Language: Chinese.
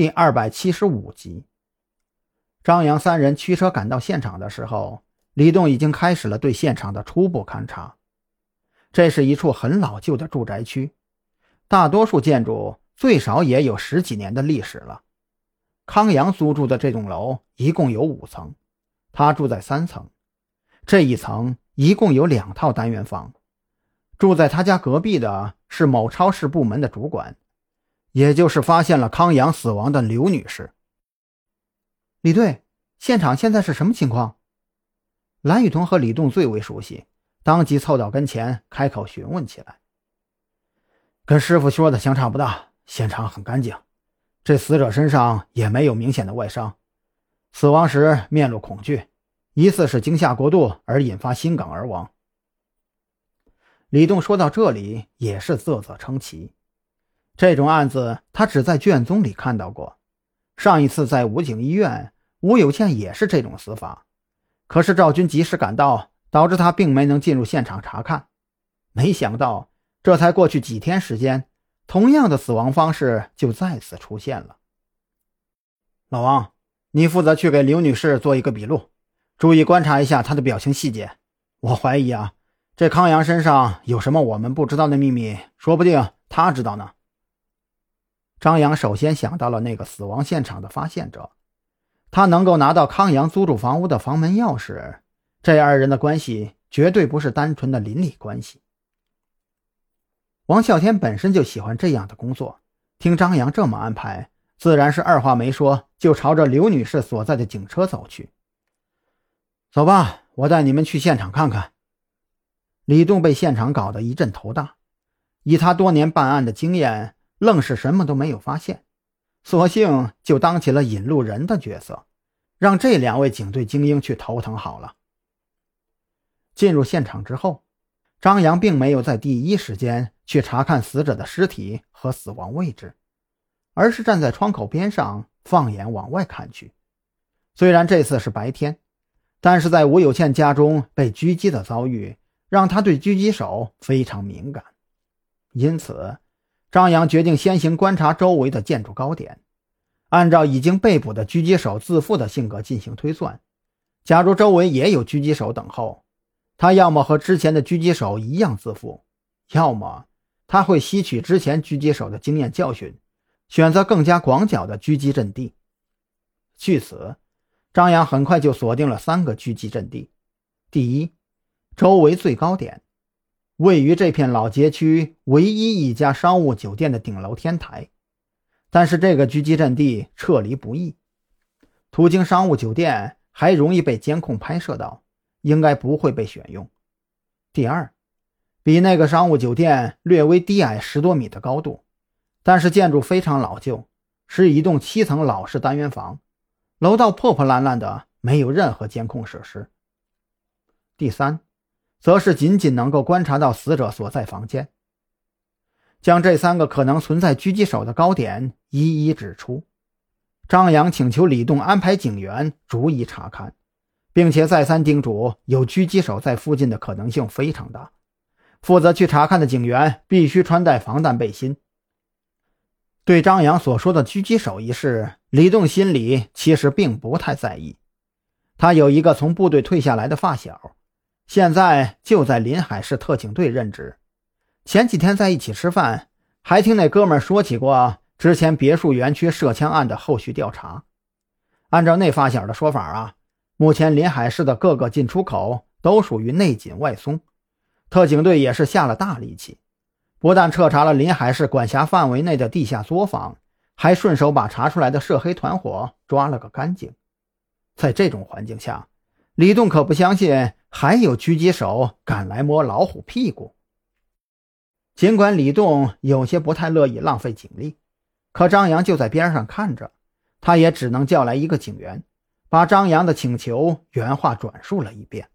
第二百七十五集。张扬三人驱车赶到现场的时候，李栋已经开始了对现场的初步勘查。这是一处很老旧的住宅区，大多数建筑最少也有十几年的历史了。康阳租住的这栋楼一共有五层，他住在三层。这一层一共有两套单元房，住在他家隔壁的是某超市部门的主管。也就是发现了康阳死亡的刘女士。李队，现场现在是什么情况？蓝雨桐和李栋最为熟悉，当即凑到跟前，开口询问起来。跟师傅说的相差不大，现场很干净，这死者身上也没有明显的外伤，死亡时面露恐惧，疑似是惊吓过度而引发心梗而亡。李栋说到这里，也是啧啧称奇。这种案子他只在卷宗里看到过，上一次在武警医院，吴有倩也是这种死法，可是赵军及时赶到，导致他并没能进入现场查看。没想到这才过去几天时间，同样的死亡方式就再次出现了。老王，你负责去给刘女士做一个笔录，注意观察一下她的表情细节。我怀疑啊，这康阳身上有什么我们不知道的秘密，说不定他知道呢。张扬首先想到了那个死亡现场的发现者，他能够拿到康阳租住房屋的房门钥匙，这二人的关系绝对不是单纯的邻里关系。王啸天本身就喜欢这样的工作，听张扬这么安排，自然是二话没说就朝着刘女士所在的警车走去。走吧，我带你们去现场看看。李栋被现场搞得一阵头大，以他多年办案的经验。愣是什么都没有发现，索性就当起了引路人的角色，让这两位警队精英去头疼好了。进入现场之后，张扬并没有在第一时间去查看死者的尸体和死亡位置，而是站在窗口边上放眼往外看去。虽然这次是白天，但是在吴有倩家中被狙击的遭遇，让他对狙击手非常敏感，因此。张扬决定先行观察周围的建筑高点，按照已经被捕的狙击手自负的性格进行推算。假如周围也有狙击手等候，他要么和之前的狙击手一样自负，要么他会吸取之前狙击手的经验教训，选择更加广角的狙击阵地。据此，张扬很快就锁定了三个狙击阵地：第一，周围最高点。位于这片老街区唯一一家商务酒店的顶楼天台，但是这个狙击阵地撤离不易，途经商务酒店还容易被监控拍摄到，应该不会被选用。第二，比那个商务酒店略微低矮十多米的高度，但是建筑非常老旧，是一栋七层老式单元房，楼道破破烂烂的，没有任何监控设施。第三。则是仅仅能够观察到死者所在房间。将这三个可能存在狙击手的高点一一指出，张扬请求李栋安排警员逐一查看，并且再三叮嘱有狙击手在附近的可能性非常大，负责去查看的警员必须穿戴防弹背心。对张扬所说的狙击手一事，李栋心里其实并不太在意，他有一个从部队退下来的发小。现在就在临海市特警队任职，前几天在一起吃饭，还听那哥们说起过之前别墅园区涉枪案的后续调查。按照那发小的说法啊，目前临海市的各个进出口都属于内紧外松，特警队也是下了大力气，不但彻查了临海市管辖范围内的地下作坊，还顺手把查出来的涉黑团伙抓了个干净。在这种环境下，李栋可不相信。还有狙击手敢来摸老虎屁股。尽管李栋有些不太乐意浪费警力，可张扬就在边上看着，他也只能叫来一个警员，把张扬的请求原话转述了一遍。